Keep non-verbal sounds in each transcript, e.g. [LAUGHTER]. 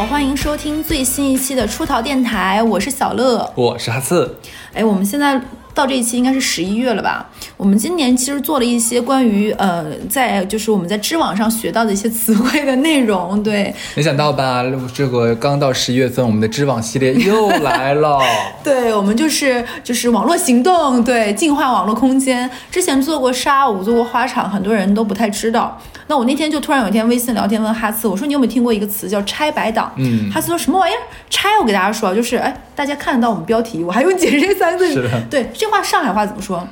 好，欢迎收听最新一期的出逃电台，我是小乐，我是哈刺。哎，我们现在。到这一期应该是十一月了吧？我们今年其实做了一些关于呃，在就是我们在知网上学到的一些词汇的内容。对，没想到吧？这个刚到十一月份，我们的知网系列又来了。[LAUGHS] 对，我们就是就是网络行动，对，净化网络空间。之前做过沙舞，做过花场，很多人都不太知道。那我那天就突然有一天微信聊天问哈斯，我说你有没有听过一个词叫拆白党？嗯，哈斯说什么玩意儿？拆？我给大家说，就是哎，大家看得到我们标题，我还用解释这三个字。是的，对，这话上海话怎么说？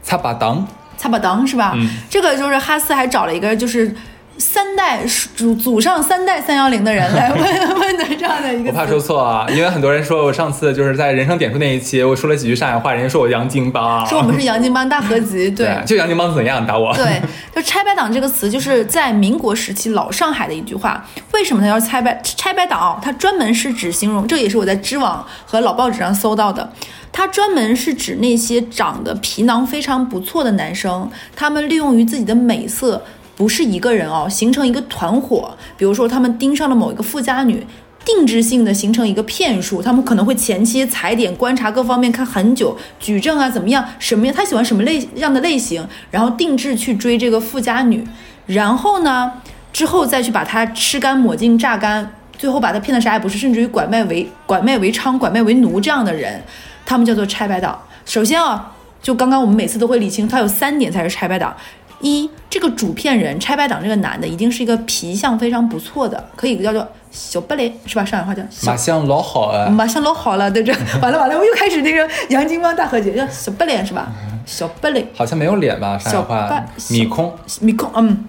擦把党，擦把裆是吧？嗯，这个就是哈斯还找了一个就是。三代祖祖上三代三幺零的人来 [LAUGHS] 问问的这样的一个，我怕说错啊，因为很多人说我上次就是在人生点数那一期，我说了几句上海话，人家说我洋泾浜，说我们是洋泾浜大合集，[LAUGHS] 对，就洋泾浜怎样打我？对，就拆白党这个词，就是在民国时期老上海的一句话。为什么它叫拆白拆白党？它专门是指形容，这也是我在知网和老报纸上搜到的，它专门是指那些长得皮囊非常不错的男生，他们利用于自己的美色。不是一个人哦，形成一个团伙。比如说，他们盯上了某一个富家女，定制性的形成一个骗术。他们可能会前期踩点，观察各方面，看很久，举证啊，怎么样，什么样，他喜欢什么类样的类型，然后定制去追这个富家女。然后呢，之后再去把她吃干抹净、榨干，最后把她骗的啥也不是，甚至于拐卖为拐卖为娼、拐卖为奴这样的人，他们叫做拆白党。首先啊，就刚刚我们每次都会理清，他有三点才是拆白党。一，这个主片人拆白党这个男的一定是一个皮相非常不错的，可以叫做小白脸是吧？上海话叫马相老好啊，马相老好了，对这完了完了，我又开始那个杨金光大和解，叫小白脸是吧？小白脸好像没有脸吧？上海话米空米空嗯。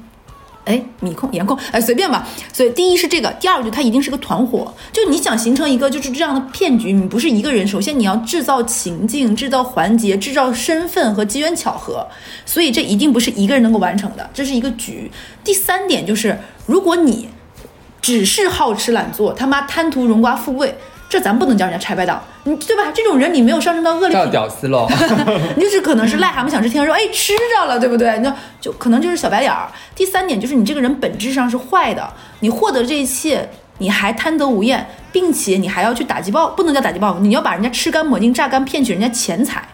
哎，米控、颜控，哎，随便吧。所以第一是这个，第二就它一定是个团伙。就你想形成一个就是这样的骗局，你不是一个人，首先你要制造情境、制造环节、制造身份和机缘巧合。所以这一定不是一个人能够完成的，这是一个局。第三点就是，如果你只是好吃懒做，他妈贪图荣华富贵。这咱不能叫人家拆白党，你对吧？这种人你没有上升到恶劣，叫屌丝喽。[LAUGHS] 你就是可能是癞蛤蟆想吃天鹅肉，哎，吃着了，对不对？那就可能就是小白脸儿。第三点就是你这个人本质上是坏的，你获得这一切，你还贪得无厌，并且你还要去打击报，不能叫打击报复，你要把人家吃干抹净、榨干，骗取人家钱财，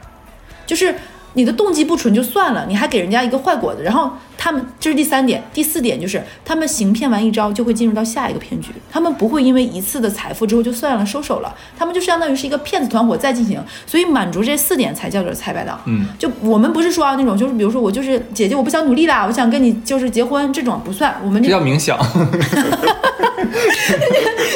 就是。你的动机不纯就算了，你还给人家一个坏果子，然后他们这是第三点，第四点就是他们行骗完一招就会进入到下一个骗局，他们不会因为一次的财富之后就算了收手了，他们就相当于是一个骗子团伙再进行，所以满足这四点才叫做拆白党。嗯，就我们不是说啊那种，就是比如说我就是姐姐，我不想努力啦，我想跟你就是结婚这种不算，我们这叫冥想。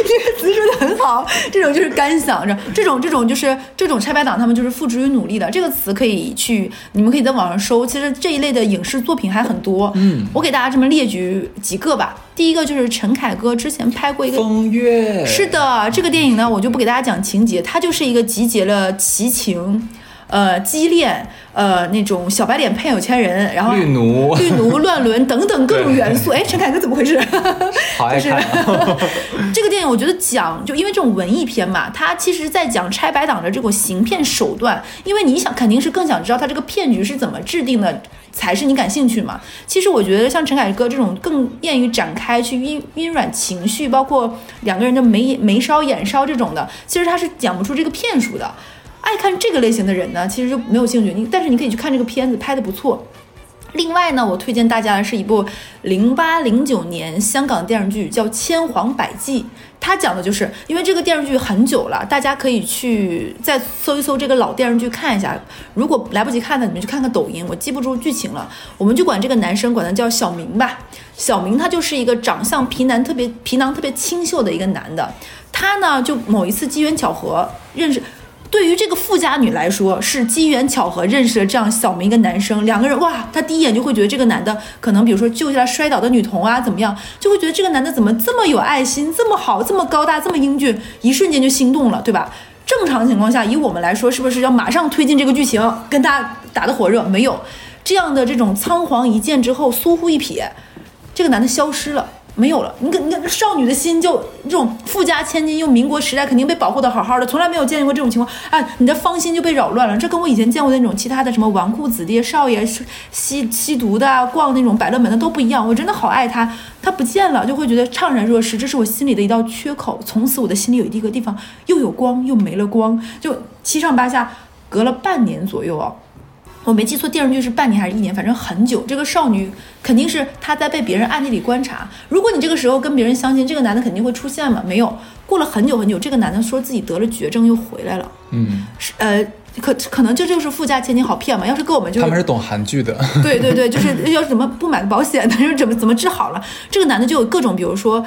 这个词说的很好，这种就是干想着，这种这种就是这种拆白党，他们就是付之于努力的。这个词可以去，你们可以在网上搜。其实这一类的影视作品还很多，嗯，我给大家这么列举几个吧。第一个就是陈凯歌之前拍过一个《风月》，是的，这个电影呢，我就不给大家讲情节，它就是一个集结了奇情。呃，畸恋，呃，那种小白脸配有钱人，然后绿奴、[LAUGHS] 绿奴、乱伦等等各种元素。哎，陈凯歌怎么回事？[LAUGHS] 好爱看。[LAUGHS] 这个电影我觉得讲，就因为这种文艺片嘛，它其实在讲拆白党的这种行骗手段。因为你想，肯定是更想知道他这个骗局是怎么制定的，才是你感兴趣嘛。其实我觉得像陈凯歌这种更便于展开去晕晕软情绪，包括两个人的眉眉梢眼梢这种的，其实他是讲不出这个骗术的。爱看这个类型的人呢，其实就没有兴趣。你但是你可以去看这个片子，拍的不错。另外呢，我推荐大家的是一部零八零九年香港电视剧，叫《千谎百计》。他讲的就是因为这个电视剧很久了，大家可以去再搜一搜这个老电视剧看一下。如果来不及看的，你们去看看抖音。我记不住剧情了，我们就管这个男生管他叫小明吧。小明他就是一个长相皮囊特别皮囊特别清秀的一个男的。他呢，就某一次机缘巧合认识。对于这个富家女来说，是机缘巧合认识了这样小明一个男生，两个人哇，她第一眼就会觉得这个男的可能，比如说救下来摔倒的女童啊，怎么样，就会觉得这个男的怎么这么有爱心，这么好，这么高大，这么英俊，一瞬间就心动了，对吧？正常情况下，以我们来说，是不是要马上推进这个剧情，跟他打得火热？没有这样的这种仓皇一见之后，疏忽一瞥，这个男的消失了。没有了。你看，你看，少女的心就这种富家千金，又民国时代肯定被保护的好好的，从来没有见过这种情况哎！你的芳心就被扰乱了。这跟我以前见过的那种其他的什么纨绔子弟少爷吸吸毒的、逛那种百乐门的都不一样。我真的好爱他，他不见了就会觉得怅然若失，这是我心里的一道缺口。从此我的心里有一个地方又有光又没了光，就七上八下，隔了半年左右啊。我没记错，电视剧是半年还是一年，反正很久。这个少女肯定是她在被别人暗地里观察。如果你这个时候跟别人相亲，这个男的肯定会出现嘛？没有，过了很久很久，这个男的说自己得了绝症又回来了。嗯，是呃，可可能这就是富家千金好骗嘛？要是跟我们就他们是懂韩剧的。对对对，就是要怎么不买保险的，[LAUGHS] 又怎么怎么治好了？这个男的就有各种，比如说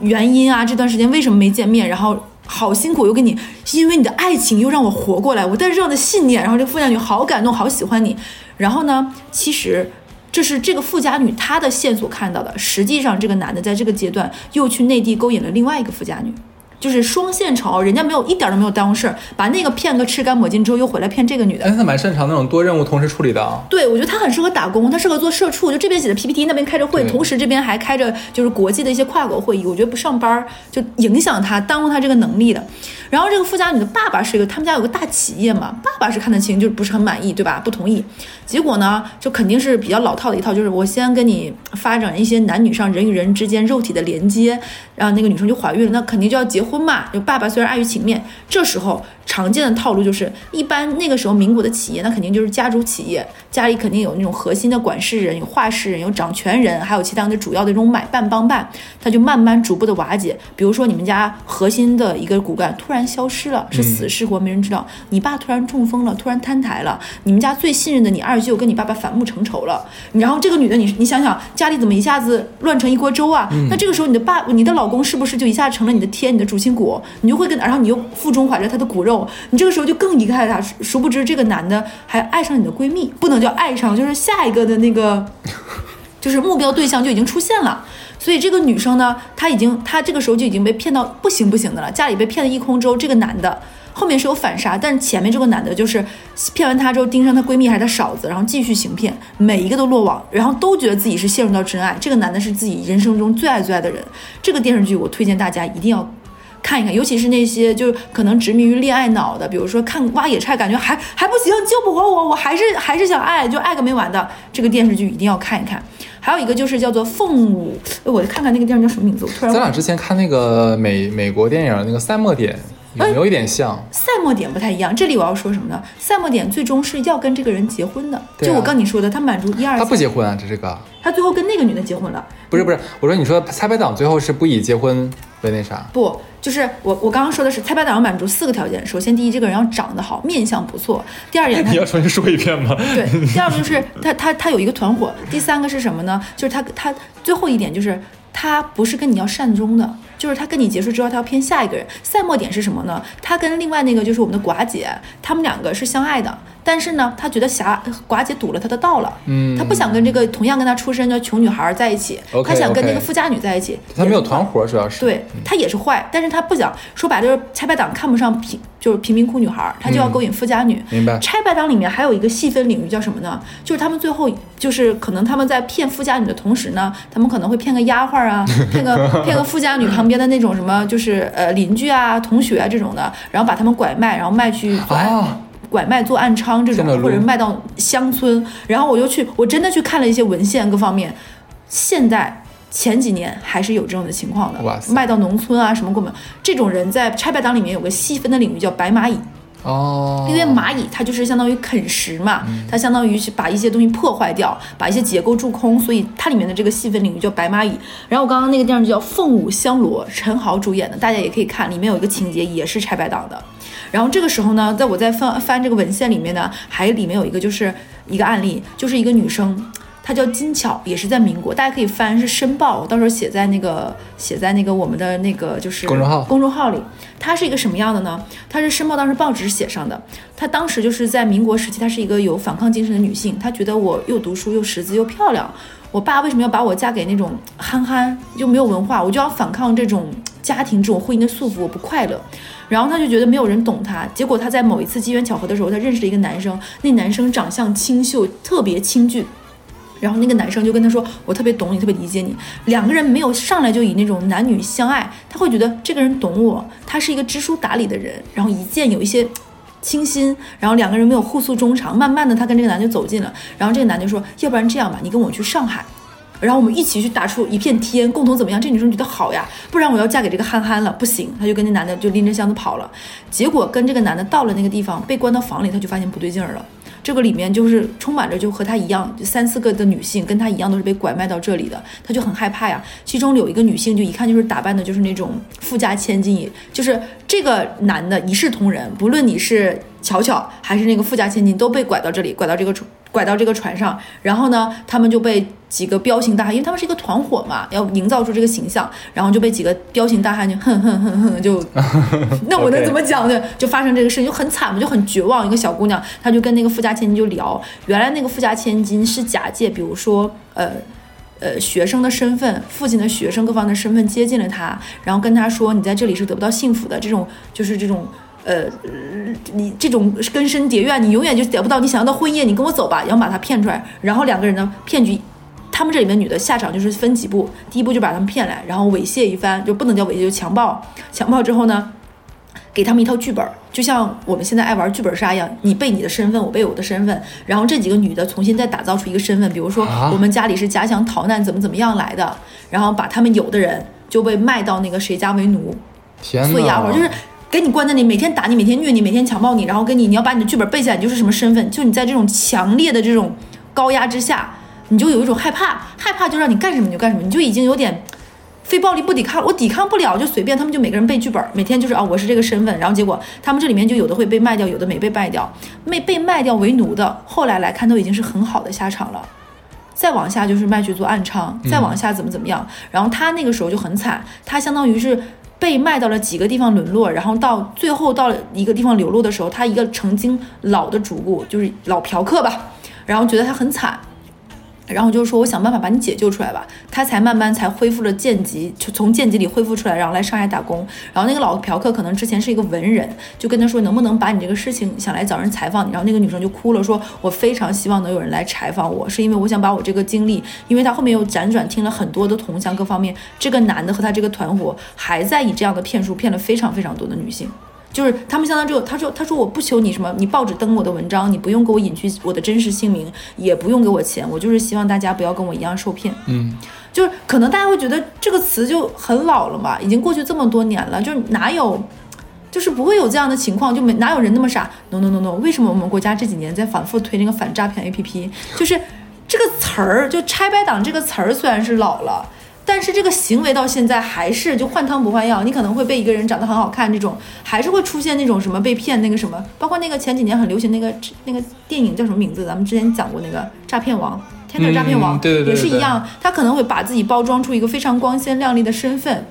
原因啊，这段时间为什么没见面，然后。好辛苦，又给你，因为你的爱情又让我活过来，我带着这样的信念，然后这富家女好感动，好喜欢你。然后呢，其实这是这个富家女她的线索看到的，实际上这个男的在这个阶段又去内地勾引了另外一个富家女。就是双线潮，人家没有一点都没有耽误事儿，把那个骗个吃干抹净之后，又回来骗这个女的。哎，他蛮擅长那种多任务同时处理的啊。对，我觉得他很适合打工，他适合做社畜，就这边写的 PPT，那边开着会，同时这边还开着就是国际的一些跨国会议。我觉得不上班就影响他，耽误他这个能力的。然后这个富家女的爸爸是一个，他们家有个大企业嘛，爸爸是看得清，就是不是很满意，对吧？不同意。结果呢，就肯定是比较老套的一套，就是我先跟你发展一些男女上人与人之间肉体的连接，然后那个女生就怀孕了，那肯定就要结婚嘛。就爸爸虽然碍于情面，这时候。常见的套路就是，一般那个时候民国的企业，那肯定就是家族企业，家里肯定有那种核心的管事人、有话事人、有掌权人，还有其他的主要的这种买办帮办，他就慢慢逐步的瓦解。比如说你们家核心的一个骨干突然消失了，是死是活没人知道。你爸突然中风了，突然摊台了。你们家最信任的你二舅跟你爸爸反目成仇了。然后这个女的，你你想想，家里怎么一下子乱成一锅粥啊？那这个时候你的爸、你的老公是不是就一下成了你的天、你的主心骨？你就会跟，然后你又腹中怀着他的骨肉。你这个时候就更离开他，殊不知这个男的还爱上你的闺蜜，不能叫爱上，就是下一个的那个，[LAUGHS] 就是目标对象就已经出现了。所以这个女生呢，她已经，她这个时候就已经被骗到不行不行的了，家里被骗了一空之后，这个男的后面是有反杀，但是前面这个男的就是骗完她之后盯上她闺蜜还是她嫂子，然后继续行骗，每一个都落网，然后都觉得自己是陷入到真爱。这个男的是自己人生中最爱最爱的人。这个电视剧我推荐大家一定要。看一看，尤其是那些就是可能执迷于恋爱脑的，比如说看挖野菜，感觉还还不行，救不活我，我还是还是想爱，就爱个没完的。这个电视剧一定要看一看。还有一个就是叫做《凤舞》，我看看那个电影叫什么名字？我突然咱俩之前看那个美美国电影那个《赛末点》，有没有一点像？《赛末点》不太一样。这里我要说什么呢？《赛末点》最终是要跟这个人结婚的。就我刚你说的，他满足一二。他不结婚啊，这是个。他最后跟那个女的结婚了。不是不是，我说你说猜白党最后是不以结婚为那啥？不。就是我，我刚刚说的是，蔡白党要满足四个条件。首先，第一，这个人要长得好，面相不错。第二点，[LAUGHS] 你要重新说一遍吗？对。第二个就是他，他，他有一个团伙。第三个是什么呢？就是他，他最后一点就是他不是跟你要善终的，就是他跟你结束之后，他要偏下一个人。赛末点是什么呢？他跟另外那个就是我们的寡姐，他们两个是相爱的。但是呢，他觉得霞寡姐堵了他的道了，嗯，他不想跟这个同样跟他出身的穷女孩在一起，他想跟那个富家女在一起。他没有团伙，主要是对他也是坏，但是他不想说白了就是拆白党看不上贫就是贫民窟女孩，他就要勾引富家女。明白。拆白党里面还有一个细分领域叫什么呢？就是他们最后就是可能他们在骗富家女的同时呢，他们可能会骗个丫鬟啊，[LAUGHS] 骗个骗个富家女旁边的那种什么就是呃邻居啊、同学啊这种的，然后把他们拐卖，然后卖去。啊。拐卖做暗娼这种，或者卖到乡村，然后我就去，我真的去看了一些文献各方面，现在前几年还是有这种的情况的，卖到农村啊什么过门，这种人在拆白党里面有个细分的领域叫白蚂蚁。哦，因为蚂蚁它就是相当于啃食嘛，它相当于是把一些东西破坏掉，把一些结构蛀空，所以它里面的这个细分领域叫白蚂蚁。然后我刚刚那个电视剧叫《凤舞香罗》，陈豪主演的，大家也可以看，里面有一个情节也是拆白党的。然后这个时候呢，在我在翻翻这个文献里面呢，还里面有一个就是一个案例，就是一个女生。她叫金巧，也是在民国，大家可以翻是《申报》，我到时候写在那个写在那个我们的那个就是公众号公众号里。它是一个什么样的呢？它是《申报》当时报纸写上的。她当时就是在民国时期，她是一个有反抗精神的女性。她觉得我又读书又识字又漂亮，我爸为什么要把我嫁给那种憨憨又没有文化？我就要反抗这种家庭这种婚姻的束缚，我不快乐。然后她就觉得没有人懂她。结果她在某一次机缘巧合的时候，她认识了一个男生，那男生长相清秀，特别清俊。然后那个男生就跟他说：“我特别懂你，特别理解你。”两个人没有上来就以那种男女相爱，他会觉得这个人懂我，他是一个知书达理的人，然后一见有一些倾心，然后两个人没有互诉衷肠。慢慢的，他跟这个男的走近了，然后这个男的说：“要不然这样吧，你跟我去上海，然后我们一起去打出一片天，共同怎么样？”这女生觉得好呀，不然我要嫁给这个憨憨了，不行，他就跟那男的就拎着箱子跑了。结果跟这个男的到了那个地方，被关到房里，他就发现不对劲儿了。这个里面就是充满着就和她一样三四个的女性，跟她一样都是被拐卖到这里的，她就很害怕呀。其中有一个女性，就一看就是打扮的，就是那种富家千金，就是这个男的一视同仁，不论你是巧巧还是那个富家千金，都被拐到这里，拐到这个，拐到这个船上。然后呢，他们就被几个彪形大汉，因为他们是一个团伙嘛，要营造出这个形象，然后就被几个彪形大汉就哼哼哼哼就，[LAUGHS] 那我能怎么讲呢？就发生这个事情就很惨嘛，就很绝望。一个小姑娘，她就跟那个富家千金就聊，原来那个富家千金是假借，比如说呃。呃，学生的身份，父亲的学生各方的身份接近了他，然后跟他说：“你在这里是得不到幸福的。”这种就是这种，呃，你这种根深蒂固，你永远就得不到你想要的婚姻。你跟我走吧，然后把他骗出来，然后两个人呢骗局，他们这里面女的下场就是分几步，第一步就把他们骗来，然后猥亵一番，就不能叫猥亵，就强暴，强暴之后呢？给他们一套剧本，就像我们现在爱玩剧本杀一样，你背你的身份，我背我的身份，然后这几个女的重新再打造出一个身份，比如说我们家里是家乡逃难，怎么怎么样来的，然后把他们有的人就被卖到那个谁家为奴，所以丫鬟，就是给你关在那里，每天打你，每天虐你，每天强暴你，然后跟你，你要把你的剧本背下来，你就是什么身份，就你在这种强烈的这种高压之下，你就有一种害怕，害怕就让你干什么你就干什么，你就已经有点。非暴力不抵抗，我抵抗不了就随便，他们就每个人背剧本，每天就是啊，我是这个身份，然后结果他们这里面就有的会被卖掉，有的没被卖掉，没被卖掉为奴的，后来来看都已经是很好的下场了。再往下就是卖去做暗娼，再往下怎么怎么样，然后他那个时候就很惨，他相当于是被卖到了几个地方沦落，然后到最后到了一个地方流落的时候，他一个曾经老的主顾就是老嫖客吧，然后觉得他很惨。然后就是说，我想办法把你解救出来吧，他才慢慢才恢复了贱籍，就从贱籍里恢复出来，然后来上海打工。然后那个老嫖客可能之前是一个文人，就跟他说，能不能把你这个事情想来找人采访你。然后那个女生就哭了，说我非常希望能有人来采访我，是因为我想把我这个经历，因为他后面又辗转听了很多的同乡各方面，这个男的和他这个团伙还在以这样的骗术骗了非常非常多的女性。就是他们相当于，他说，他说我不求你什么，你报纸登我的文章，你不用给我隐去我的真实姓名，也不用给我钱，我就是希望大家不要跟我一样受骗。嗯，就是可能大家会觉得这个词就很老了嘛，已经过去这么多年了，就是哪有，就是不会有这样的情况，就没哪有人那么傻。No no no no，为什么我们国家这几年在反复推那个反诈骗 APP？就是这个词儿，就拆白党这个词儿虽然是老了。但是这个行为到现在还是就换汤不换药，你可能会被一个人长得很好看这种，还是会出现那种什么被骗那个什么，包括那个前几年很流行那个那个电影叫什么名字？咱们之前讲过那个诈骗王，天哪，诈骗王，对对对，也是一样，他可能会把自己包装出一个非常光鲜亮丽的身份，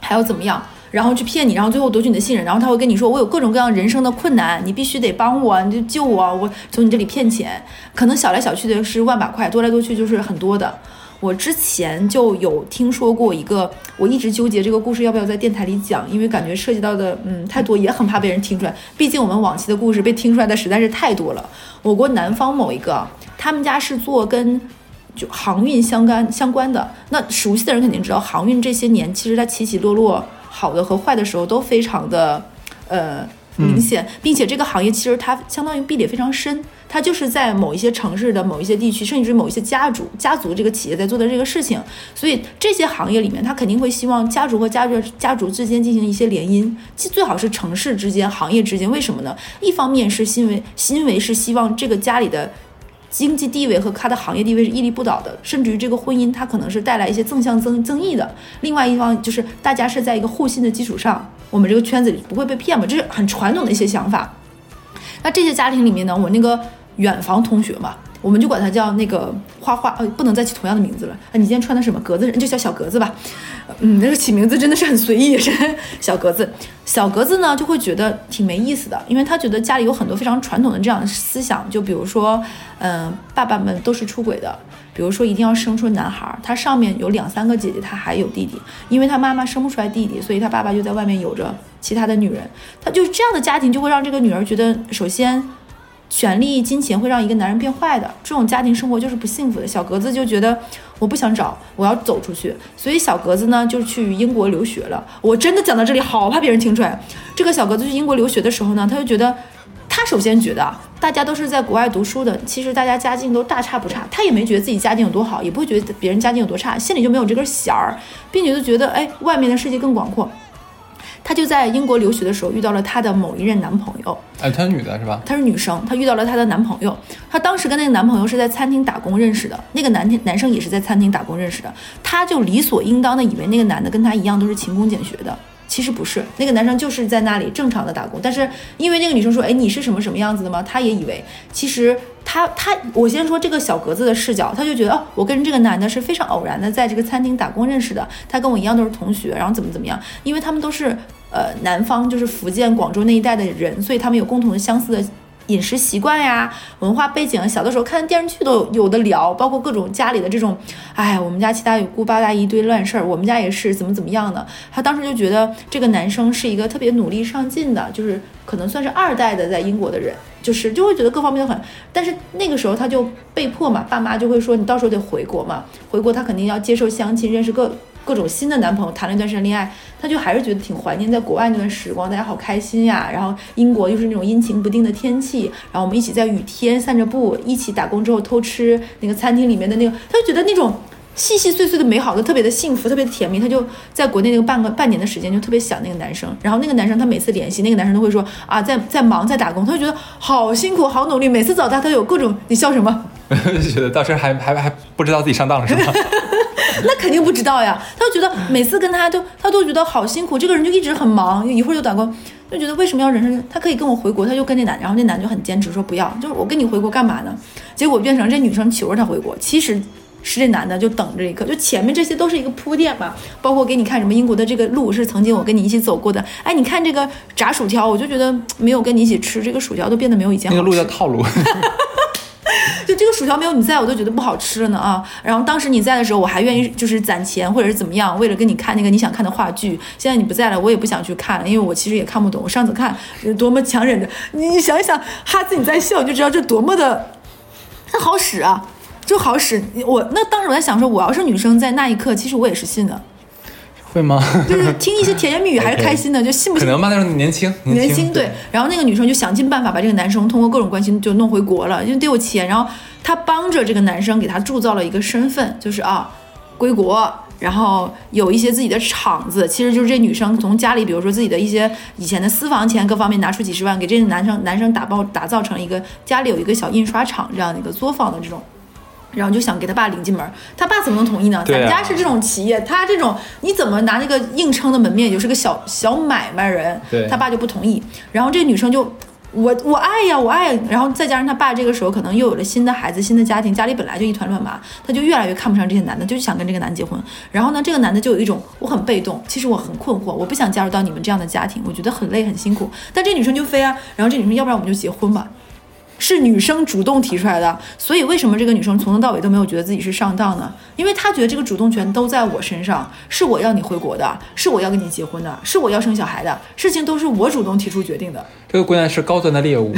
还要怎么样，然后去骗你，然后最后夺取你的信任，然后他会跟你说，我有各种各样人生的困难，你必须得帮我，你就救我，我从你这里骗钱，可能小来小去的是万把块，多来多去就是很多的。我之前就有听说过一个，我一直纠结这个故事要不要在电台里讲，因为感觉涉及到的嗯太多，也很怕被人听出来。毕竟我们往期的故事被听出来的实在是太多了。我国南方某一个，他们家是做跟就航运相干相关的，那熟悉的人肯定知道，航运这些年其实它起起落落，好的和坏的时候都非常的呃明显，并且这个行业其实它相当于壁垒非常深。他就是在某一些城市的某一些地区，甚至某一些家族家族这个企业在做的这个事情，所以这些行业里面，他肯定会希望家族和家族家族之间进行一些联姻，最最好是城市之间、行业之间。为什么呢？一方面是因为因为是希望这个家里的经济地位和他的行业地位是屹立不倒的，甚至于这个婚姻它可能是带来一些正向增增益的。另外一方就是大家是在一个互信的基础上，我们这个圈子里不会被骗嘛，这是很传统的一些想法。那这些家庭里面呢，我那个。远房同学嘛，我们就管他叫那个花花，呃，不能再起同样的名字了。啊，你今天穿的什么格子？就叫小格子吧。嗯，那个起名字真的是很随意，是小格子。小格子呢，就会觉得挺没意思的，因为他觉得家里有很多非常传统的这样的思想，就比如说，嗯，爸爸们都是出轨的，比如说一定要生出男孩，他上面有两三个姐姐，他还有弟弟，因为他妈妈生不出来弟弟，所以他爸爸就在外面有着其他的女人。他就这样的家庭，就会让这个女儿觉得，首先。权力、金钱会让一个男人变坏的，这种家庭生活就是不幸福的。小格子就觉得我不想找，我要走出去，所以小格子呢就去英国留学了。我真的讲到这里，好怕别人听出来。这个小格子去英国留学的时候呢，他就觉得，他首先觉得大家都是在国外读书的，其实大家家境都大差不差，他也没觉得自己家境有多好，也不会觉得别人家境有多差，心里就没有这根弦儿，并且就觉得哎，外面的世界更广阔。她就在英国留学的时候遇到了她的某一任男朋友，哎，她是女的是吧？她是女生，她遇到了她的男朋友。她当时跟那个男朋友是在餐厅打工认识的，那个男男生也是在餐厅打工认识的。她就理所应当的以为那个男的跟她一样都是勤工俭学的，其实不是，那个男生就是在那里正常的打工。但是因为那个女生说，哎，你是什么什么样子的吗？他也以为，其实他他，我先说这个小格子的视角，他就觉得哦，我跟这个男的是非常偶然的在这个餐厅打工认识的，他跟我一样都是同学，然后怎么怎么样，因为他们都是。呃，南方就是福建、广州那一带的人，所以他们有共同的相似的饮食习惯呀、文化背景。小的时候看电视剧都有的聊，包括各种家里的这种，哎，我们家七大姑八大姨一堆乱事儿，我们家也是怎么怎么样的。他当时就觉得这个男生是一个特别努力上进的，就是可能算是二代的在英国的人，就是就会觉得各方面都很。但是那个时候他就被迫嘛，爸妈就会说你到时候得回国嘛，回国他肯定要接受相亲，认识各。各种新的男朋友谈了一段时间恋爱，他就还是觉得挺怀念在国外那段时光，大家好开心呀。然后英国又是那种阴晴不定的天气，然后我们一起在雨天散着步，一起打工之后偷吃那个餐厅里面的那个，他就觉得那种细细碎碎的美好都特别的幸福，特别的甜蜜。他就在国内那个半个 [LAUGHS] 半年的时间就特别想那个男生，然后那个男生他每次联系那个男生都会说啊在在忙在打工，他就觉得好辛苦好努力，每次找他他有各种你笑什么？就 [LAUGHS] 觉得到时还还还不知道自己上当了是吗？那肯定不知道呀，他就觉得每次跟他都他都觉得好辛苦，这个人就一直很忙，一会儿就打工，就觉得为什么要人生？他可以跟我回国，他就跟那男，然后那男就很坚持说不要，就是我跟你回国干嘛呢？结果变成这女生求着他回国，其实是这男的就等这一刻，就前面这些都是一个铺垫嘛，包括给你看什么英国的这个路是曾经我跟你一起走过的，哎，你看这个炸薯条，我就觉得没有跟你一起吃这个薯条都变得没有以前那个路叫套路。[LAUGHS] 薯条没有你在我都觉得不好吃了呢啊！然后当时你在的时候，我还愿意就是攒钱或者是怎么样，为了跟你看那个你想看的话剧。现在你不在了，我也不想去看了，因为我其实也看不懂。我上次看多么强忍着，你想一想，哈子你在笑，你就知道这多么的，它好使啊，就好使。我那当时我在想说，我要是女生，在那一刻，其实我也是信的。会吗？就是听一些甜言蜜语 [LAUGHS] 还是开心的，就信不信？可能吧，那时候年轻，年轻对。然后那个女生就想尽办法把这个男生通过各种关系就弄回国了，因为得有钱。然后她帮着这个男生给他铸造了一个身份，就是啊，归国，然后有一些自己的厂子。其实就是这女生从家里，比如说自己的一些以前的私房钱各方面拿出几十万，给这个男生男生打包打造成一个家里有一个小印刷厂这样的一个作坊的这种。然后就想给他爸领进门，他爸怎么能同意呢？咱家是这种企业，他这种你怎么拿那个硬撑的门面，也就是个小小买卖人，他爸就不同意。然后这女生就我我爱呀，我爱。然后再加上他爸这个时候可能又有了新的孩子、新的家庭，家里本来就一团乱麻，他就越来越看不上这些男的，就想跟这个男结婚。然后呢，这个男的就有一种我很被动，其实我很困惑，我不想加入到你们这样的家庭，我觉得很累很辛苦。但这女生就非啊，然后这女生要不然我们就结婚吧。是女生主动提出来的，所以为什么这个女生从头到尾都没有觉得自己是上当呢？因为她觉得这个主动权都在我身上，是我要你回国的，是我要跟你结婚的，是我要生小孩的事情都是我主动提出决定的。这个姑娘是高端的猎物，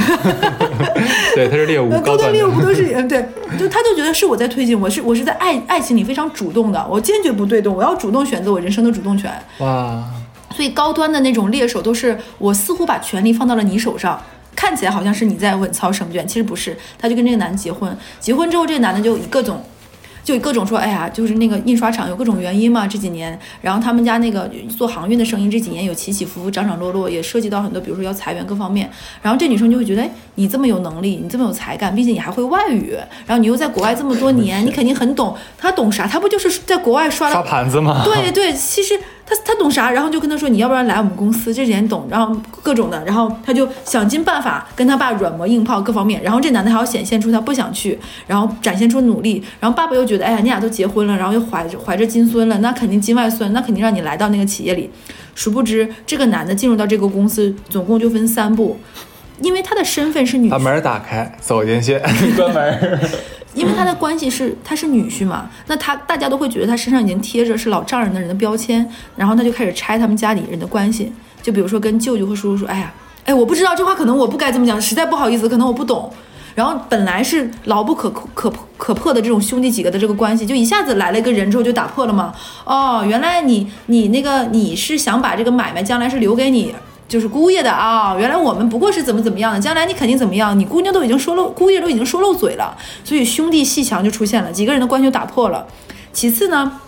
[LAUGHS] 对，她是猎物，高端猎物都是嗯，对，就她就觉得是我在推进，我是我是在爱爱情里非常主动的，我坚决不对动，我要主动选择我人生的主动权。哇，所以高端的那种猎手都是我似乎把权力放到了你手上。看起来好像是你在稳操胜券，其实不是。她就跟这个男的结婚，结婚之后，这个男的就以各种，就各种说，哎呀，就是那个印刷厂有各种原因嘛，这几年，然后他们家那个做航运的生意这几年有起起伏伏、涨涨落落，也涉及到很多，比如说要裁员各方面。然后这女生就会觉得，哎，你这么有能力，你这么有才干，并且你还会外语，然后你又在国外这么多年，你肯定很懂。他懂啥？他不就是在国外刷刷盘子吗？对对，其实。他他懂啥？然后就跟他说，你要不然来我们公司，这点懂。然后各种的，然后他就想尽办法跟他爸软磨硬泡各方面。然后这男的还要显现出他不想去，然后展现出努力。然后爸爸又觉得，哎呀，你俩都结婚了，然后又怀着怀着金孙了，那肯定金外孙，那肯定让你来到那个企业里。殊不知，这个男的进入到这个公司，总共就分三步，因为他的身份是女，把门打开，走进去，[LAUGHS] 关门。因为他的关系是他是女婿嘛，那他大家都会觉得他身上已经贴着是老丈人的人的标签，然后他就开始拆他们家里人的关系，就比如说跟舅舅和叔叔说，哎呀，哎，我不知道这话可能我不该这么讲，实在不好意思，可能我不懂，然后本来是牢不可可可破的这种兄弟几个的这个关系，就一下子来了一个人之后就打破了嘛。哦，原来你你那个你是想把这个买卖将来是留给你。就是姑爷的啊，原来我们不过是怎么怎么样，将来你肯定怎么样，你姑娘都已经说漏，姑爷都已经说漏嘴了，所以兄弟戏墙就出现了，几个人的关系就打破了。其次呢，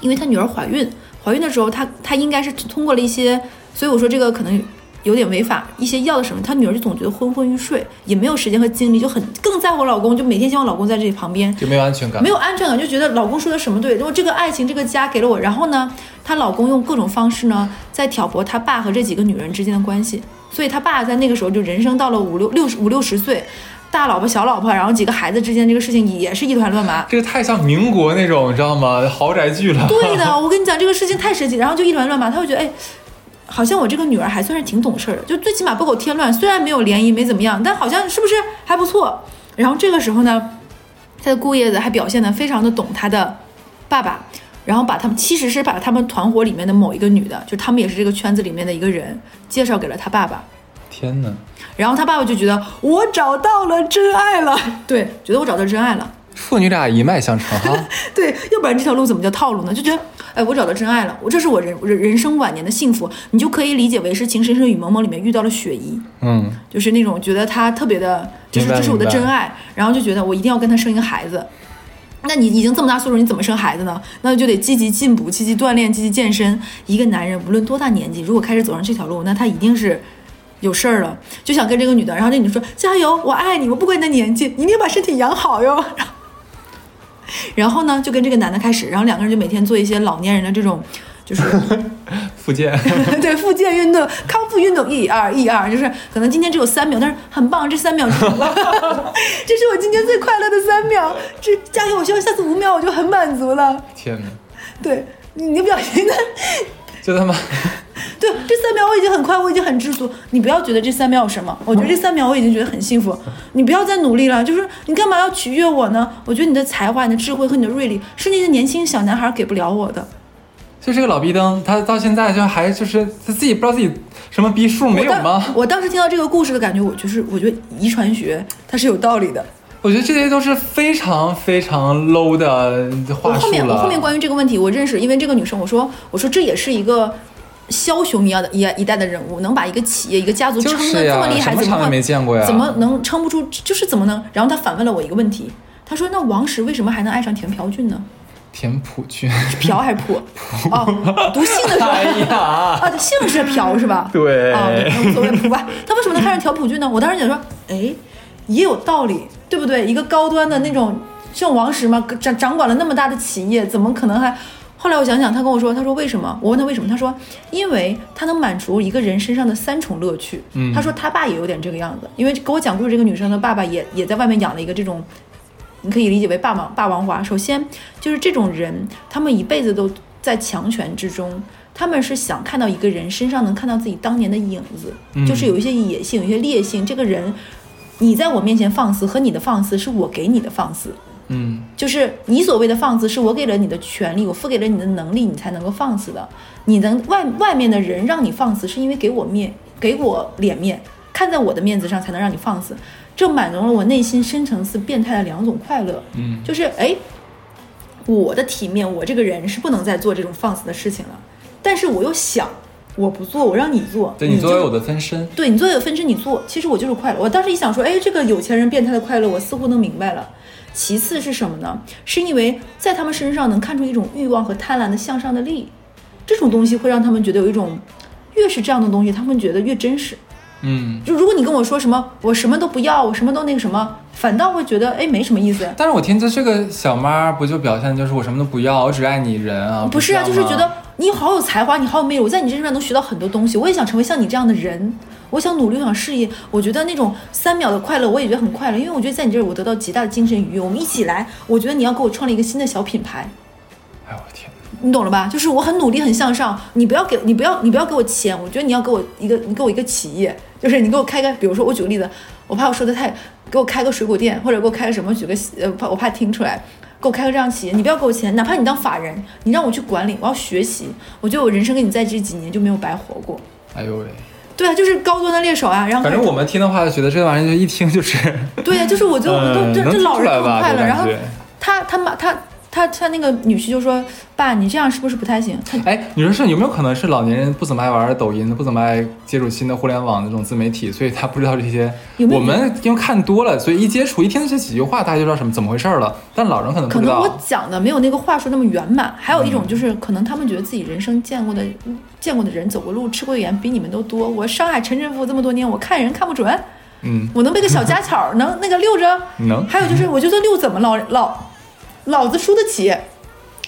因为他女儿怀孕，怀孕的时候他他应该是通过了一些，所以我说这个可能。有点违法，一些药的什么，她女儿就总觉得昏昏欲睡，也没有时间和精力，就很更在乎老公，就每天希望老公在这里旁边，就没有安全感，没有安全感，就觉得老公说的什么对，如果这个爱情这个家给了我，然后呢，她老公用各种方式呢，在挑拨她爸和这几个女人之间的关系，所以她爸在那个时候就人生到了五六六十五六十岁，大老婆小老婆，然后几个孩子之间这个事情也是一团乱麻，这个太像民国那种，你知道吗？豪宅剧了。对的，我跟你讲这个事情太神奇，然后就一团乱麻，他会觉得哎。好像我这个女儿还算是挺懂事儿的，就最起码不给我添乱。虽然没有联谊，没怎么样，但好像是不是还不错。然后这个时候呢，他的姑爷子还表现的非常的懂他的爸爸，然后把他们其实是把他们团伙里面的某一个女的，就他们也是这个圈子里面的一个人，介绍给了他爸爸。天哪！然后他爸爸就觉得我找到了真爱了，对，觉得我找到真爱了。父女俩一脉相承哈。[LAUGHS] 对，要不然这条路怎么叫套路呢？就觉得。哎，我找到真爱了，我这是我人人人生晚年的幸福，你就可以理解为是《情深深雨蒙蒙》里面遇到了雪姨，嗯，就是那种觉得她特别的，就是这是我的真爱，然后就觉得我一定要跟她生一个孩子。那你已经这么大岁数，你怎么生孩子呢？那就得积极进补，积极锻炼，积极健身。一个男人无论多大年纪，如果开始走上这条路，那他一定是有事儿了，就想跟这个女的，然后这女的说加油，我爱你，我不管你的年纪，一定要把身体养好哟。然 [LAUGHS] 后呢，就跟这个男的开始，然后两个人就每天做一些老年人的这种，就是复健，[LAUGHS] 对复健运动、康复运动，一二一二，就是可能今天只有三秒，但是很棒，这三秒是，[LAUGHS] 这是我今天最快乐的三秒，这加油！我希望下次五秒我就很满足了。天哪！对你，你表情呢？就他妈。[LAUGHS] 对，这三秒我已经很快，我已经很知足。你不要觉得这三秒有什么，我觉得这三秒我已经觉得很幸福。你不要再努力了，就是你干嘛要取悦我呢？我觉得你的才华、你的智慧和你的锐利是那些年轻小男孩给不了我的。就这个老逼灯，他到现在就还就是他自己不知道自己什么逼数没有吗？我当时听到这个故事的感觉，我就是我觉得遗传学它是有道理的。我觉得这些都是非常非常 low 的话术了。后面我后面关于这个问题，我认识，因为这个女生，我说我说这也是一个。枭雄一样的一一代的人物，能把一个企业、一个家族撑得这么厉害，怎么没见过呀？怎么能撑不住？就是怎么能？然后他反问了我一个问题，他说：“那王石为什么还能爱上田朴珺呢？”田朴珺，朴还是朴？哦，读姓的时候 [LAUGHS] 啊，姓是朴是吧？对，啊，无所谓朴吧。他为什么能看上田朴珺呢？我当时想说，哎，也有道理，对不对？一个高端的那种像王石嘛，掌掌管了那么大的企业，怎么可能还？后来我想想，他跟我说，他说为什么？我问他为什么？他说，因为他能满足一个人身上的三重乐趣。嗯，他说他爸也有点这个样子，因为给我讲故事这个女生的爸爸也也在外面养了一个这种，你可以理解为霸王霸王花。首先就是这种人，他们一辈子都在强权之中，他们是想看到一个人身上能看到自己当年的影子，就是有一些野性，有一些烈性。这个人，你在我面前放肆和你的放肆是我给你的放肆。嗯，就是你所谓的放肆，是我给了你的权利，我付给了你的能力，你才能够放肆的。你能外外面的人让你放肆，是因为给我面，给我脸面，看在我的面子上才能让你放肆。这满足了我内心深层次变态的两种快乐。嗯，就是哎，我的体面，我这个人是不能再做这种放肆的事情了。但是我又想，我不做，我让你做，对你作为我的分身，对你作为我的分身，你做，其实我就是快乐。我当时一想说，哎，这个有钱人变态的快乐，我似乎能明白了。其次是什么呢？是因为在他们身上能看出一种欲望和贪婪的向上的力，这种东西会让他们觉得有一种，越是这样的东西，他们觉得越真实。嗯，就如果你跟我说什么，我什么都不要，我什么都那个什么，反倒会觉得哎没什么意思。但是我听着这个小妈不就表现就是我什么都不要，我只爱你人啊？不是啊，就是觉得你好有才华，你好有魅力，我在你身上能学到很多东西，我也想成为像你这样的人。我想努力，我想事业。我觉得那种三秒的快乐，我也觉得很快乐，因为我觉得在你这儿，我得到极大的精神愉悦。我们一起来，我觉得你要给我创立一个新的小品牌。哎我的天，你懂了吧？就是我很努力，很向上。你不要给你不要你不要给我钱，我觉得你要给我一个，你给我一个企业，就是你给我开个，比如说我举个例子，我怕我说的太，给我开个水果店，或者给我开个什么，举个呃，怕我怕听出来，给我开个这样企业，你不要给我钱，哪怕你当法人，你让我去管理，我要学习。我觉得我人生跟你在这几年就没有白活过。哎呦喂。对啊，就是高端的猎手啊。然后反正我们听的话，觉得这玩意儿就一听就是，对呀、就是我觉得我们都 [LAUGHS] 嗯这这老人听出来吧就很快乐，然后他他妈他他他那个女婿就说：“爸，你这样是不是不太行？”他哎，你说是有没有可能是老年人不怎么爱玩抖音，不怎么爱接触新的互联网那种自媒体，所以他不知道这些。有没有我们因为看多了，所以一接触一听这几句话，大家就知道什么怎么回事了。但老人可能不知道。可能我讲的没有那个话说那么圆满。还有一种就是，可能他们觉得自己人生见过的、见过的人、走过路、吃过的盐比你们都多。我上海沉沉浮浮这么多年，我看人看不准，嗯，我能背个小家 [LAUGHS] 巧，能那个溜着。能。还有就是，我觉得溜怎么老老老子输得起？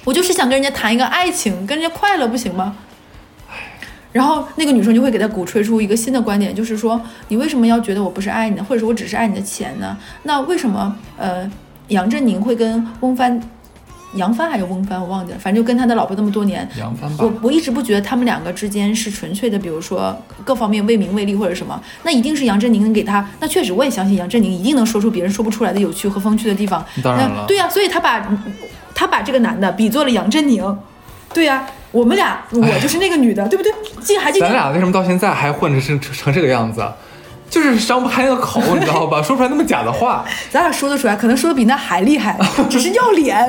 我就是想跟人家谈一个爱情，跟人家快乐，不行吗？然后那个女生就会给他鼓吹出一个新的观点，就是说你为什么要觉得我不是爱你的，或者说我只是爱你的钱呢？那为什么呃杨振宁会跟翁帆、杨帆还是翁帆我忘记了，反正就跟他的老婆那么多年，杨帆吧我，我一直不觉得他们两个之间是纯粹的，比如说各方面为名为利或者什么，那一定是杨振宁能给他。那确实，我也相信杨振宁一定能说出别人说不出来的有趣和风趣的地方。当然对呀、所以他把他把这个男的比作了杨振宁。对呀、我们俩我就是那个女的，对不对？记还记得咱俩为什么到现在还混着成成这个样子？就是张不开那个口，[LAUGHS] 你知道吧？说出来那么假的话，咱俩说得出来，可能说的比那还厉害，[LAUGHS] 只是要脸。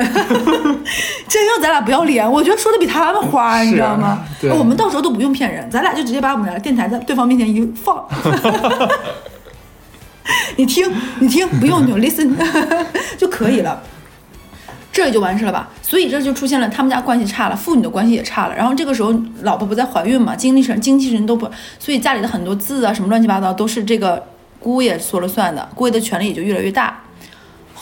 [LAUGHS] 真要咱俩不要脸，我觉得说的比他们花，你知道吗？对我们到时候都不用骗人，咱俩就直接把我们俩电台在对方面前一放。你听，你听，不用你就 listen 就可以了。这就完事了吧？所以这就出现了他们家关系差了，父女的关系也差了。然后这个时候老婆不在怀孕嘛，精力神经济人都不，所以家里的很多字啊什么乱七八糟都是这个姑爷说了算的，姑爷的权力也就越来越大。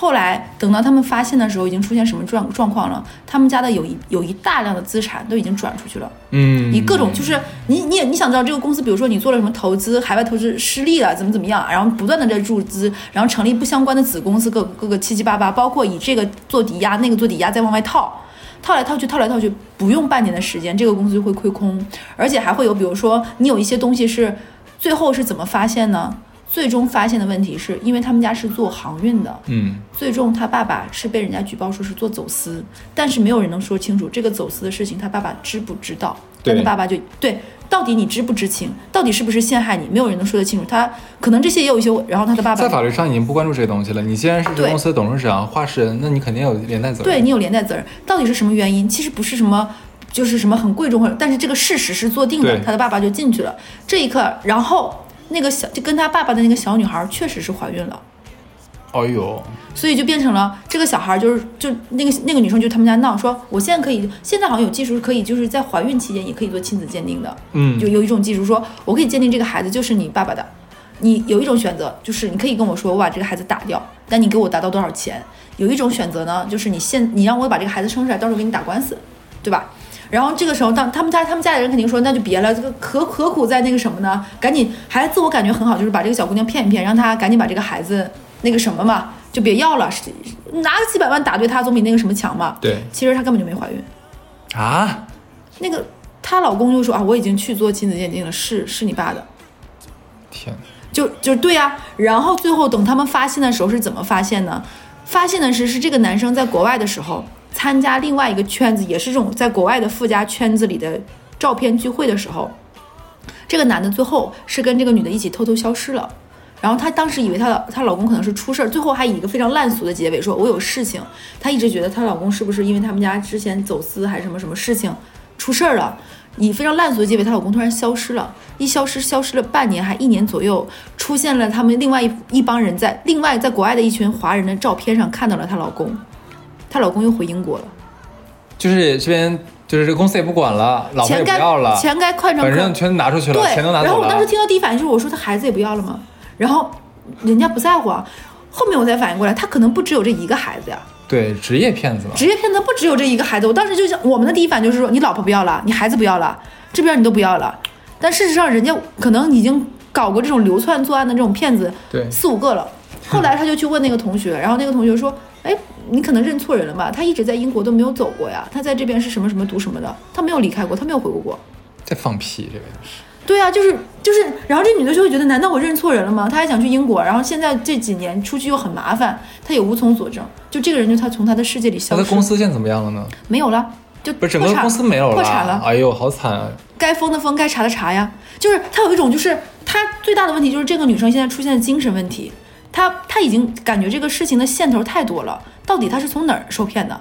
后来等到他们发现的时候，已经出现什么状状况了？他们家的有一有一大量的资产都已经转出去了。嗯，你各种就是你你也你想知道这个公司，比如说你做了什么投资，海外投资失利了，怎么怎么样，然后不断的在注资，然后成立不相关的子公司，各各个七七八八，包括以这个做抵押，那个做抵押，再往外套。套来套去，套来套去，不用半年的时间，这个公司就会亏空，而且还会有，比如说你有一些东西是最后是怎么发现呢？最终发现的问题是因为他们家是做航运的，嗯，最终他爸爸是被人家举报说是做走私，但是没有人能说清楚这个走私的事情他爸爸知不知道。对但他爸爸就对，到底你知不知情？到底是不是陷害你？没有人能说得清楚。他可能这些也有一些，然后他的爸爸在法律上已经不关注这些东西了。你既然是这个公司的董事长、话事人，那你肯定有连带责任。对你有连带责任，到底是什么原因？其实不是什么。就是什么很贵重或者，但是这个事实是做定的，他的爸爸就进去了。这一刻，然后那个小就跟他爸爸的那个小女孩确实是怀孕了，哎呦，所以就变成了这个小孩就是就那个那个女生就他们家闹说，我现在可以，现在好像有技术是可以就是在怀孕期间也可以做亲子鉴定的，嗯，就有一种技术说我可以鉴定这个孩子就是你爸爸的。你有一种选择就是你可以跟我说我把这个孩子打掉，但你给我达到多少钱？有一种选择呢，就是你现你让我把这个孩子生出来，到时候给你打官司，对吧？然后这个时候，当他们家他们家里人肯定说，那就别了，这个何何苦在那个什么呢？赶紧还自我感觉很好，就是把这个小姑娘骗一骗，让她赶紧把这个孩子那个什么嘛，就别要了，是拿个几百万打对她总比那个什么强嘛。对其实她根本就没怀孕，啊，那个她老公就说啊，我已经去做亲子鉴定了，是是你爸的，天，就就对呀、然后最后等他们发现的时候是怎么发现呢？发现的是是这个男生在国外的时候参加另外一个圈子，也是这种在国外的富家圈子里的照片聚会的时候，这个男的最后是跟这个女的一起偷偷消失了。然后她当时以为她老她老公可能是出事儿，最后还以一个非常烂俗的结尾说：“我有事情。”她一直觉得她老公是不是因为他们家之前走私还是什么什么事情出事儿了，以非常烂俗的结尾，她老公突然消失了，一消失消失了半年还一年左右，出现了他们另外一一帮人在另外在国外的一群华人的照片上看到了她老公，她老公又回英国了，就是这边就是这公司也不管了，老婆也钱该不要了，钱该快成反正全拿出去了，对，钱都拿走了。然后我当时听到第一反应就是我说他孩子也不要了吗？然后人家不在乎啊，后面我才反应过来，他可能不只有这一个孩子呀。对，职业骗子嘛。职业骗子不只有这一个孩子，我当时就想，我们的第一反应就是说，你老婆不要了，你孩子不要了，这边你都不要了。但事实上，人家可能已经搞过这种流窜作案的这种骗子对四五个了。后来他就去问那个同学，然后那个同学说：“哎，你可能认错人了吧？他一直在英国都没有走过呀，他在这边是什么什么读什么的，他没有离开过，他没有回过国。”在放屁，这个是。对啊，就是就是，然后这女的就会觉得，难道我认错人了吗？她还想去英国，然后现在这几年出去又很麻烦，她也无从佐证。就这个人，就他从他的世界里消失，他的公司现在怎么样了呢？没有了，就不是整个公司没有了破产了。哎呦，好惨啊！该封的封，该查的查呀。就是她有一种，就是她最大的问题就是这个女生现在出现的精神问题，她她已经感觉这个事情的线头太多了，到底他是从哪儿受骗的？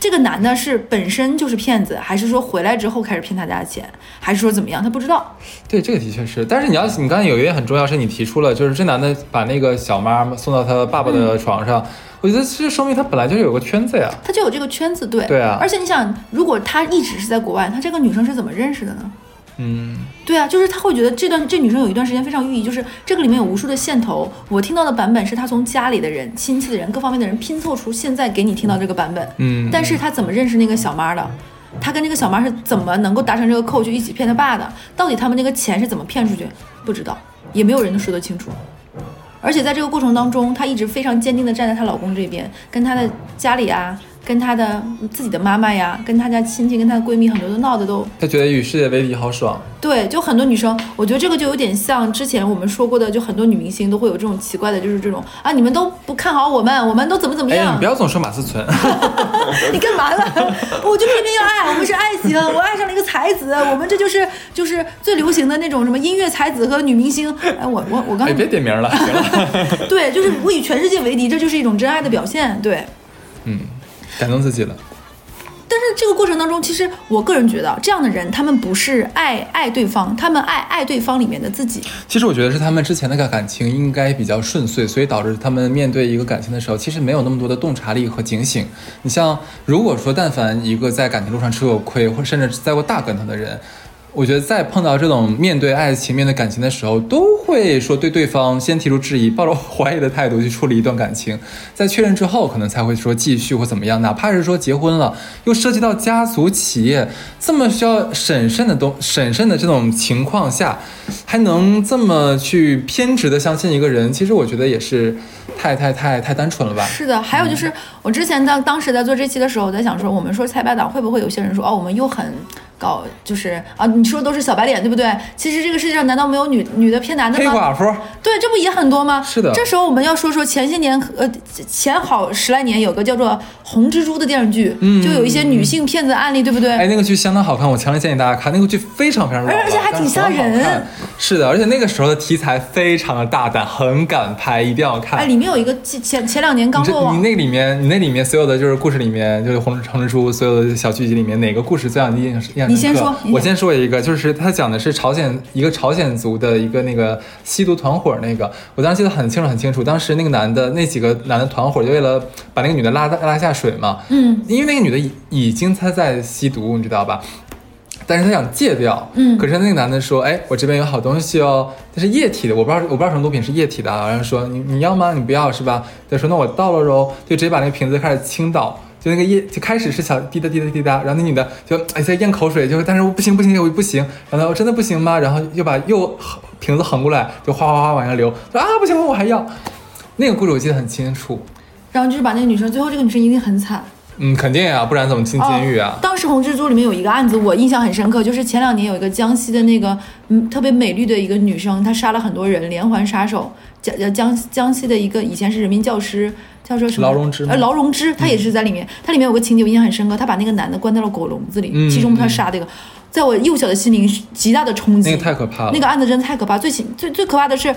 这个男的是本身就是骗子，还是说回来之后开始骗他家的钱，还是说怎么样？他不知道。对，这个的确是。但是你要，你刚才有一点很重要，是你提出了，就是这男的把那个小妈送到他爸爸的床上，我觉得这说明他本来就是有个圈子呀。他就有这个圈子，对对啊而且你想，如果他一直是在国外，他这个女生是怎么认识的呢？嗯，对啊，就是他会觉得这段这女生有一段时间非常寓意，就是这个里面有无数的线头。我听到的版本是他从家里的人、亲戚的人、各方面的人拼凑出现在给你听到这个版本。嗯但是他怎么认识那个小妈的？他跟这个小妈是怎么能够达成这个扣，就一起骗他爸的？到底他们那个钱是怎么骗出去？不知道，也没有人能说得清楚。而且在这个过程当中，她一直非常坚定地站在她老公这边，跟她的家里啊，跟她的自己的妈妈呀，跟她家亲戚、跟她的闺蜜很多都闹得都她觉得与世界为敌好爽。对，就很多女生，我觉得这个就有点像之前我们说过的，就很多女明星都会有这种奇怪的，就是这种啊，你们都不看好我们，我们都怎么怎么样你不，要总说马思纯。[LAUGHS] 你干嘛呢？我就偏偏要爱，我们是爱情，我爱上了一个才子，我们这就是就是最流行的那种什么音乐才子和女明星。哎，我我我刚哎，才别点名了，行了。[LAUGHS] 对，就是我与全世界为敌，这就是一种真爱的表现。对，嗯，感动自己了。但是这个过程当中，其实我个人觉得，这样的人他们不是爱爱对方，他们爱爱对方里面的自己。其实我觉得是他们之前那个感情应该比较顺遂，所以导致他们面对一个感情的时候，其实没有那么多的洞察力和警醒。你像，如果说但凡一个在感情路上吃过亏，或者甚至栽过大跟头的人，我觉得在碰到这种面对爱情、面对感情的时候，都会说对对方先提出质疑，抱着怀疑的态度去处理一段感情，在确认之后，可能才会说继续或怎么样。哪怕是说结婚了，又涉及到家族企业这么需要审慎的东 [LAUGHS] 审慎的这种情况下，还能这么去偏执的相信一个人，其实我觉得也是太太太太单纯了吧。是的，还有就是我之前当当时在做这期的时候，我在想说，我们说菜百党会不会有些人说哦，我们又很搞，就是啊，你说都是小白脸，对不对？其实这个世界上难道没有女女的骗男的吗？黑寡妇，对，这不也很多吗？是的这时候我们要说说前些年，呃，前好十来年有个叫做《红蜘蛛》的电视剧，嗯就有一些女性骗子案例，对不对？哎，那个剧相当好看，我强烈建议大家看。那个剧非常非常老了，而且还挺吓人是的，而且那个时候的题材非常的大胆，很敢拍，一定要看。哎，里面有一个前前前两年刚你这落网你，那里面，你那里面所有的就是故事里面，就是红红蜘蛛所有的小剧集里面，哪个故事最让你印象印象你？先说我先说一个，就是他讲的是朝鲜一个朝鲜族的一个那个吸毒团伙那个，我当时记得很清楚很清楚。当时那个男的那几个男的团伙就为了把那个女的拉拉下水嘛，嗯，因为那个女的已已经她在吸毒，你知道吧？但是她想戒掉，嗯可是那个男的说，哎，我这边有好东西哦，它是液体的，我不知道我不知道什么毒品是液体的啊，然后说你你要吗？你不要是吧？他说那我倒了喽，就直接把那个瓶子开始倾倒。就那个液，就开始是小滴答滴答滴答，然后那女的就哎在咽口水，就但是我不行不行，我不行，然后我真的不行吗？然后又把又瓶子横过来，就哗哗哗往下流，说啊不行我还要。那个故事我记得很清楚，然后就是把那个女生，最后这个女生一定很惨。嗯，肯定呀、不然怎么进监狱啊哦？当时《红蜘蛛》里面有一个案子，我印象很深刻，就是前两年有一个江西的那个嗯特别美丽的一个女生，她杀了很多人，连环杀手。江呃江江西的一个以前是人民教师，叫做什么？劳荣枝吗呃，劳荣枝，她也是在里面。她里面有个情节我印象很深刻，她把那个男的关在了狗笼子里，嗯其中她杀的一个，在我幼小的心灵是极大的冲击。那个太可怕了。那个案子真的太可怕。最起最最可怕的是，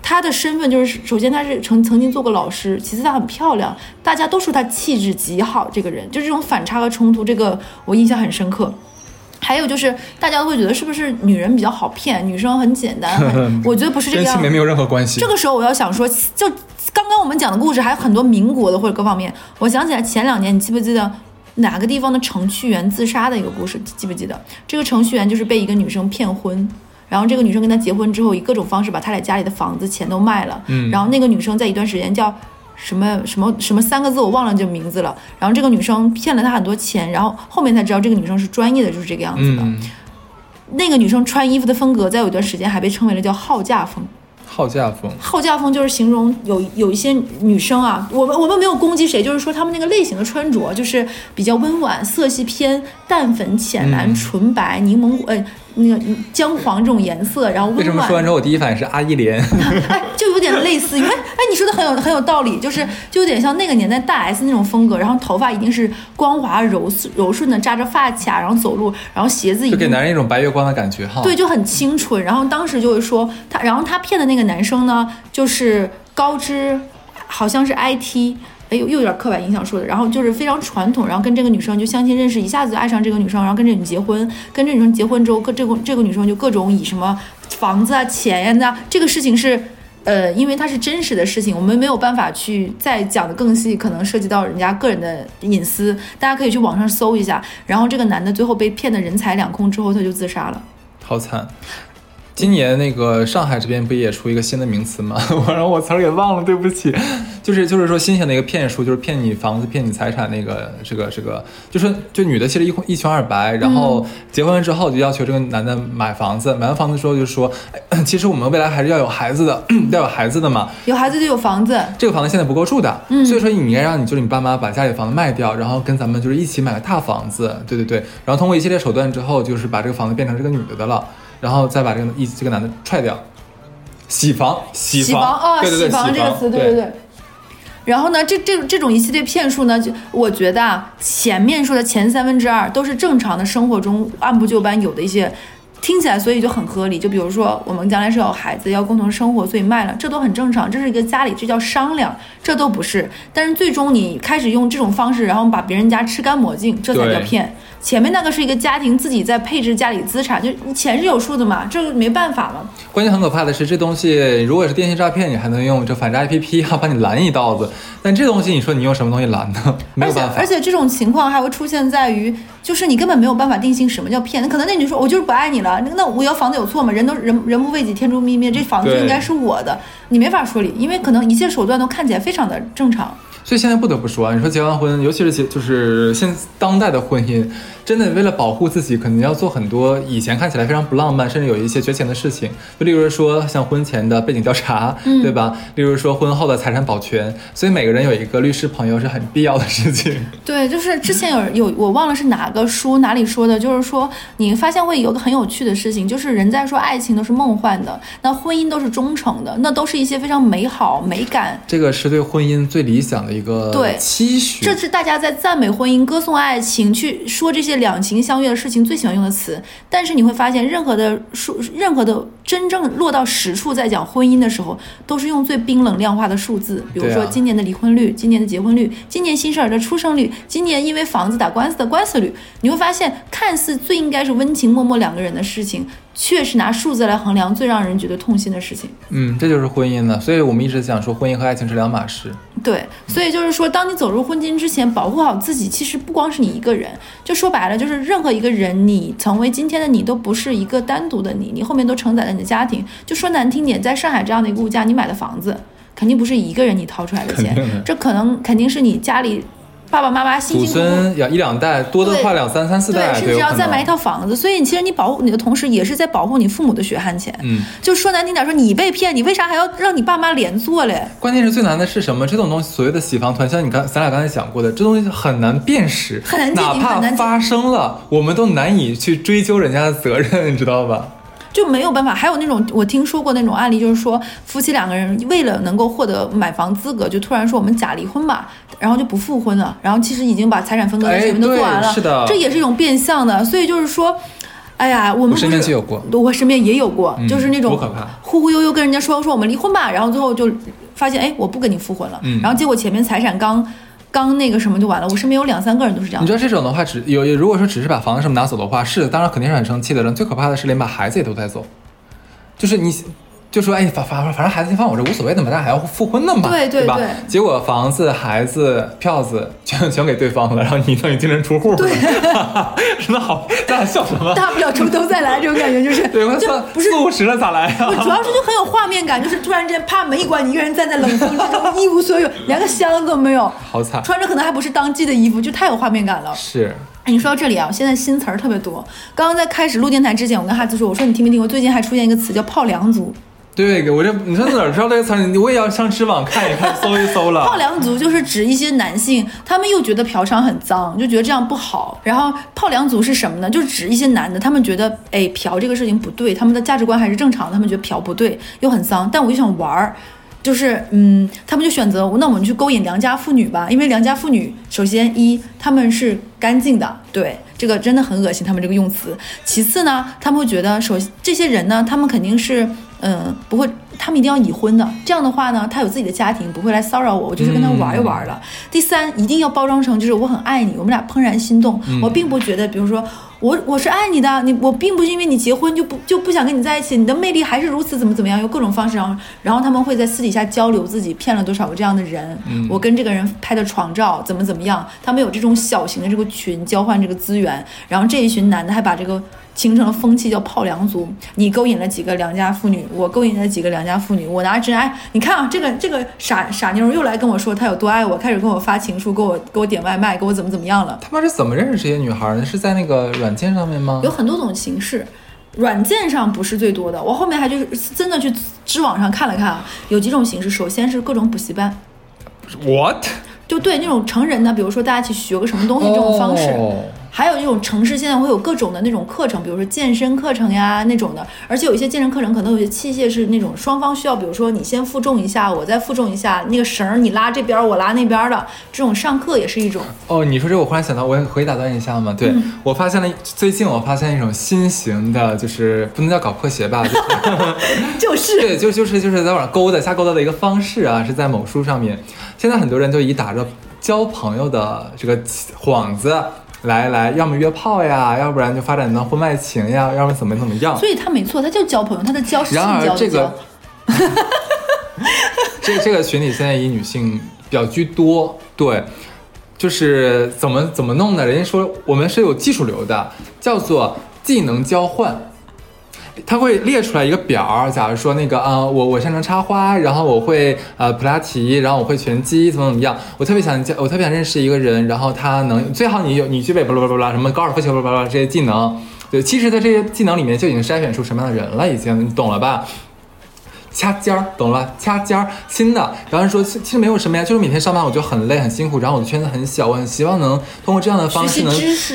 她的身份就是，首先她是曾曾经做过老师，其次她很漂亮，大家都说她气质极好。这个人就这种反差和冲突，这个我印象很深刻。还有就是，大家都会觉得是不是女人比较好骗，女生很简单，[LAUGHS] 我觉得不是这个样子。跟性别没有任何关系。这个时候我要想说，就刚刚我们讲的故事还有很多民国的或者各方面，我想起来前两年你记不记得哪个地方的程序员自杀的一个故事？记不记得？这个程序员就是被一个女生骗婚。然后这个女生跟他结婚之后，以各种方式把他俩家里的房子钱都卖了。嗯然后那个女生在一段时间叫什么什么什么三个字，我忘了这个名字了。然后这个女生骗了他很多钱，然后后面才知道这个女生是专业的，就是这个样子的。嗯，那个女生穿衣服的风格，在有一段时间还被称为了叫好嫁风。好嫁风。好嫁风就是形容有有一些女生啊，我们我们没有攻击谁，就是说她们那个类型的穿着就是比较温婉，色系偏淡粉、浅蓝、嗯纯白、柠檬呃那个姜黄这种颜色，然后为什么说完之后我第一反应是阿依莲？[LAUGHS] 哎，就有点类似，因为哎，你说的很有很有道理，就是就有点像那个年代大 S 那种风格，然后头发一定是光滑柔柔顺的，扎着发卡，然后走路，然后鞋子就给男人一种白月光的感觉哈。对，就很清纯。然后当时就是说他，然后他骗的那个男生呢，就是高知，好像是 IT。哎呦，又有点刻板印象说的，然后就是非常传统，然后跟这个女生就相亲认识，一下子就爱上这个女生，然后跟这女结婚，跟这女生结婚之后，各这个这个女生就各种以什么房子啊、钱呀、那这个事情是，呃，因为它是真实的事情，我们没有办法去再讲的更细，可能涉及到人家个人的隐私，大家可以去网上搜一下。然后这个男的最后被骗得人财两空之后，他就自杀了。好惨。今年那个上海这边不也出一个新的名词吗？[LAUGHS] 我然后我词儿给忘了，对不起。就是就是说新型的一个骗术，就是骗你房子、骗你财产那个这个这个，就是就女的其实一一穷二白，然后结婚了之后就要求这个男的买房子，买完房子之后就说，哎，[COUGHS] 其实我们未来还是要有孩子的，[COUGHS] 要有孩子的嘛。有孩子就有房子，这个房子现在不够住的，嗯所以说你应该让你就是你爸妈把家里房子卖掉，然后跟咱们就是一起买个大房子，对对对，然后通过一系列手段之后，就是把这个房子变成这个女的的了，然后再把这个一这个男的踹掉，洗房洗洗房啊，对对对，洗房。这个词，对对。对对。然后呢，这这这种一系列骗术呢，就我觉得啊，前面说的前三分之二都是正常的生活中按部就班有的一些，听起来所以就很合理。就比如说我们将来是有孩子要共同生活，所以卖了，这都很正常，这是一个家里这叫商量，这都不是。但是最终你开始用这种方式，然后把别人家吃干抹净，这才叫骗。前面那个是一个家庭自己在配置家里资产，就你钱是有数的嘛，这个没办法嘛。关键很可怕的是，这东西如果是电信诈骗，你还能用这反诈 APP 啊把你拦一道子，但这东西你说你用什么东西拦呢？没有办法而且而。且这种情况还会出现在于，就是你根本没有办法定性什么叫骗。那可能那女说，我就是不爱你了，那那我要房子有错吗？人都人人不为己，天诛灭灭，这房子就应该是我的，你没法说理，因为可能一切手段都看起来非常的正常。所以现在不得不说啊，你说结完婚，尤其是结就是现当代的婚姻，真的为了保护自己，可能要做很多以前看起来非常不浪漫，甚至有一些绝情的事情。就例如说像婚前的背景调查，嗯对吧？例如说婚后的财产保全，所以每个人有一个律师朋友是很必要的事情。[LAUGHS] 对，就是之前有有我忘了是哪个书哪里说的，就是说你发现会有个很有趣的事情，就是人在说爱情都是梦幻的，那婚姻都是忠诚的，那都是一些非常美好美感这个是对婚姻最理想的一个对期许。这是大家在赞美婚姻、歌颂爱情、去说这些两情相悦的事情最喜欢用的词。但是你会发现，任何的数、任何的真正落到实处，在讲婚姻的时候，都是用最冰冷量化的数字，比如说今年的离婚率、今年的结婚率、今年新生儿的出生率、今年因为房子打官司的官司率。你会发现，看似最应该是温情脉脉两个人的事情，却是拿数字来衡量最让人觉得痛心的事情。嗯，这就是婚姻了。所以我们一直想说，婚姻和爱情是两码事。对，所以就是说，当你走入婚姻之前，保护好自己，其实不光是你一个人，就说白了，就是任何一个人，你成为今天的你，都不是一个单独的你，你后面都承载了你的家庭。就说难听点，在上海这样的一个物价，你买的房子，肯定不是一个人你掏出来的钱这可能肯定是你家里爸爸妈妈辛祖辛苦苦。孙要一两代，多的话两三三四代甚至要再买一。套房子，所以你其实你保护你的同时，也是在保护你父母的血汗钱。嗯，就说难听点，说你被骗，你为啥还要让你爸妈连坐嘞？关键是最难的是什么？这种东西，所谓的洗房团，像你刚咱俩刚才讲过的，这东西很难辨识，很难哪怕发生了，我们都难以去追究人家的责任，你知道吧？就没有办法。还有那种我听说过那种案例，就是说夫妻两个人为了能够获得买房资格，就突然说我们假离婚吧，然后就不复婚了，然后其实已经把财产分割的哎手续都做完了，是的这也是一种变相的。所以就是说。哎呀，我们不是我身边也有过，就是那种忽忽悠悠跟人家说说我们离婚吧，然后最后就发现哎我不跟你复婚了，然后结果前面财产刚刚那个什么就完了。我身边有两三个人都是这样你知道这种的话，只有如果说只是把房子什么拿走的话，是当然肯定是很生气的人。最可怕的是连把孩子也都带走，就是你。就说哎，反反反正孩子先放我这无所谓的嘛，大家还要复婚的嘛，吧对对对？结果房子、孩子、票子全全给对方了，然后你等于净身出户了，对 [LAUGHS] 真的好，咱俩笑什么？大不了从头再来，这种感觉就是对，我就算不是四五十了咋来呀、不，主要是就很有画面感，就是突然之间啪门一关，你一个人站在冷风之中，一无所有，连个箱子都没有，好惨，穿着可能还不是当季的衣服，就太有画面感了。是哎你说到这里啊，现在新词儿特别多。刚刚在开始录电台之前，我跟哈子说，我说你听没听过？最近还出现一个词叫“泡凉族对，我这你说哪儿知道这个词儿？我也要上知网看一看，[LAUGHS] 搜一搜了。泡凉族就是指一些男性，他们又觉得嫖娼很脏，就觉得这样不好。然后泡凉族是什么呢？就是指一些男的，他们觉得哎嫖这个事情不对，他们的价值观还是正常的，他们觉得嫖不对，又很脏，但我就想玩儿。就是，嗯，他们就选择，那我们去勾引良家妇女吧，因为良家妇女，首先一，他们是干净的，对，这个真的很恶心，他们这个用词。其次呢，他们会觉得，首这些人呢，他们肯定是，嗯，不会，他们一定要已婚的，这样的话呢，他有自己的家庭，不会来骚扰我，我就是跟他玩一玩了。第三，一定要包装成就是我很爱你，我们俩怦然心动，我并不觉得，比如说。我我是爱你的，你我并不是因为你结婚就不就不想跟你在一起，你的魅力还是如此，怎么怎么样，用各种方式，然后然后他们会在私底下交流自己骗了多少个这样的人，我跟这个人拍的床照怎么怎么样，他们有这种小型的这个群交换这个资源，然后这一群男的还把这个形成了风气，叫泡良族，你勾引了几个良家妇女，我勾引了几个良家妇女，我拿真爱，你看啊，这个这个傻傻妞又来跟我说她有多爱我，开始跟我发情书，给我给我点外卖，给我怎么怎么样了。他们是怎么认识这些女孩的？是在那个软件上面吗？有很多种形式，软件上不是最多的，我后面还就是真的去知网上看了看啊，有几种形式。首先是各种补习班，What？就对那种成人的，比如说大家一起学个什么东西这种方式。哦还有这种城市现在会有各种的那种课程，比如说健身课程呀那种的，而且有一些健身课程可能有些器械是那种双方需要，比如说你先负重一下，我再负重一下，那个绳儿你拉这边儿，我拉那边儿的，这种上课也是一种。哦，你说这我忽然想到，我可以打断一下吗？对、嗯我发现了，最近我发现一种新型的，就是不能叫搞破鞋吧，就是 [LAUGHS] 就是 [LAUGHS] 对，就就是就是在网上勾搭瞎勾搭的一个方式啊，是在某书上面。现在很多人就以打着交朋友的这个幌子来来，要么约炮呀，要不然就发展到婚外情呀，要么怎么怎么样。所以他没错，他就交朋友，他的交是性然而交的交。[LAUGHS] 这个这这个群体现在以女性比较居多，对，就是怎么怎么弄呢？人家说我们是有技术流的，叫做技能交换。他会列出来一个表儿，假如说那个啊、我我擅长插花，然后我会呃普拉提，然后我会拳击，怎么怎么样。我特别想交，我特别想认识一个人，然后他能最好你有你具备巴拉巴拉什么高尔夫球巴拉巴拉这些技能。对，其实，在这些技能里面就已经筛选出什么样的人了，已经你懂了吧？掐尖儿，懂了？掐尖儿，新的。然后说，其其实没有什么呀，就是每天上班我就很累很辛苦，然后我的圈子很小，我很希望能通过这样的方式能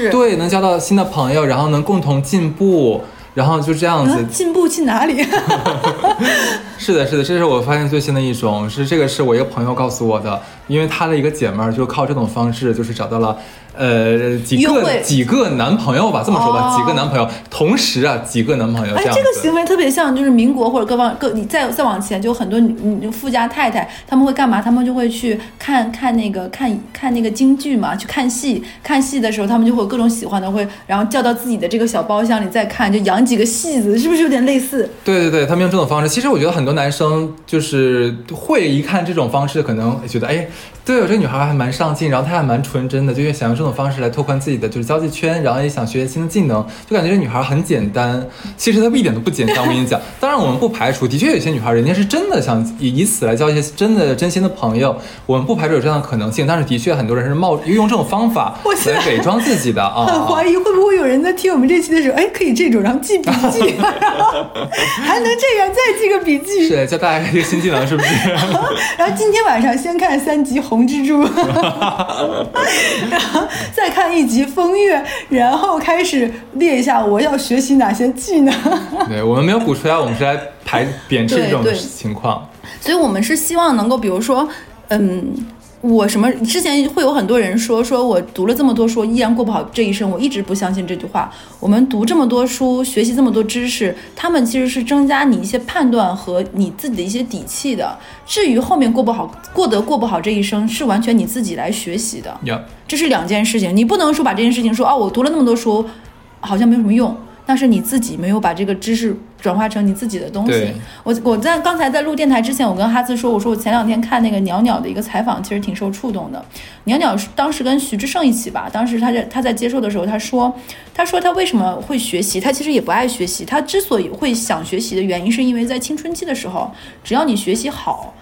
对，能交到新的朋友，然后能共同进步，然后就这样子嗯，进步去哪里？[LAUGHS] 是的，是的，这是我发现最新的一种，是这个是我一个朋友告诉我的，因为他的一个姐妹儿就靠这种方式，就是找到了，呃，几个几个男朋友吧，这么说吧，哦几个男朋友，同时啊，几个男朋友哎这，样子。这个行为特别像，就是民国或者各方各，你再再往前，就很多富家太太，他们会干嘛？他们就会去看看那个看看那个京剧嘛，去看戏。看戏的时候，他们就会有各种喜欢的，会然后叫到自己的这个小包厢里再看，就养几个戏子，是不是有点类似？对对对，他们用这种方式，其实我觉得很多男生就是会一看这种方式，可能觉得哎，对我这个女孩还蛮上进，然后她还蛮纯真的，就想用这种方式来拓宽自己的就是交际圈，然后也想学新的技能，就感觉这女孩很简单。其实她一点都不简单，我跟你讲。当然我们不排除，的确有些女孩人家是真的想以以此来交一些真的真心的朋友，我们不排除有这样的可能性。但是的确很多人是冒用这种方法来伪装自己的啊。很怀疑会不会有人在听我们这期的时候，哎，可以这种，然后记笔记，然后还能这样再记个笔记。[LAUGHS] 是教大家一个新技能，是不是？[LAUGHS] 然后今天晚上先看三集《红蜘蛛》，[LAUGHS] 然后再看一集《风月》，然后开始列一下我要学习哪些技能。[LAUGHS] 对我们没有鼓吹啊，我们是来排贬斥这种情况。所以我们是希望能够，比如说，嗯。我什么之前会有很多人说，说我读了这么多书，依然过不好这一生。我一直不相信这句话。我们读这么多书，学习这么多知识，他们其实是增加你一些判断和你自己的一些底气的。至于后面过不好，过得过不好这一生，是完全你自己来学习的。呀、这是两件事情，你不能说把这件事情说哦，我读了那么多书，好像没有什么用，但是你自己没有把这个知识转化成你自己的东西。我我在刚才在录电台之前，我跟哈兹说，我说我前两天看那个袅袅的一个采访，其实挺受触动的。袅袅是当时跟徐志胜一起吧，当时他在他在接受的时候，他说，他说他为什么会学习，他其实也不爱学习，他之所以会想学习的原因，是因为在青春期的时候，只要你学习好。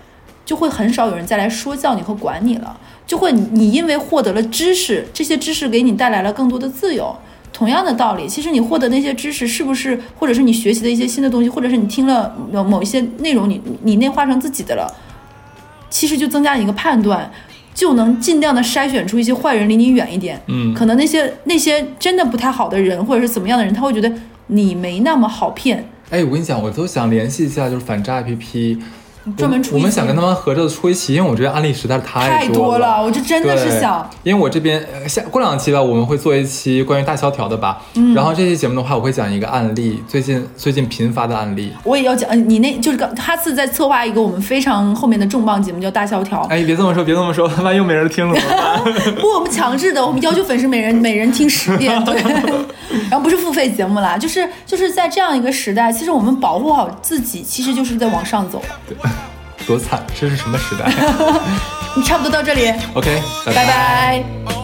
就会很少有人再来说教你和管你了，就会你因为获得了知识，这些知识给你带来了更多的自由。同样的道理，其实你获得那些知识，是不是或者是你学习的一些新的东西，或者是你听了某某一些内容，你你内化成自己的了，其实就增加了一个判断，就能尽量的筛选出一些坏人离你远一点。嗯可能那些那些真的不太好的人，或者是怎么样的人，他会觉得你没那么好骗。哎，我跟你讲，我都想联系一下，就是反诈 APP，专门出我们想跟他们合着出一期，因为我觉得案例实在是太多多了，我就真的是想，因为我这边呃下过两期吧，我们会做一期关于大萧条的吧。嗯然后这期节目的话，我会讲一个案例，最近最近频发的案例。我也要讲，呃你那就是刚哈次在策划一个我们非常后面的重磅节目，叫大萧条。哎，别这么说，别这么说，[LAUGHS] 万一又没人听了怎么办？[LAUGHS] 不，我们强制的，我们要求粉丝每人每人听十遍，对。[LAUGHS] 然后不是付费节目啦，就是就是在这样一个时代，其实我们保护好自己，其实就是在往上走。多惨，这是什么时代？[LAUGHS] 你差不多到这里，？OK，拜拜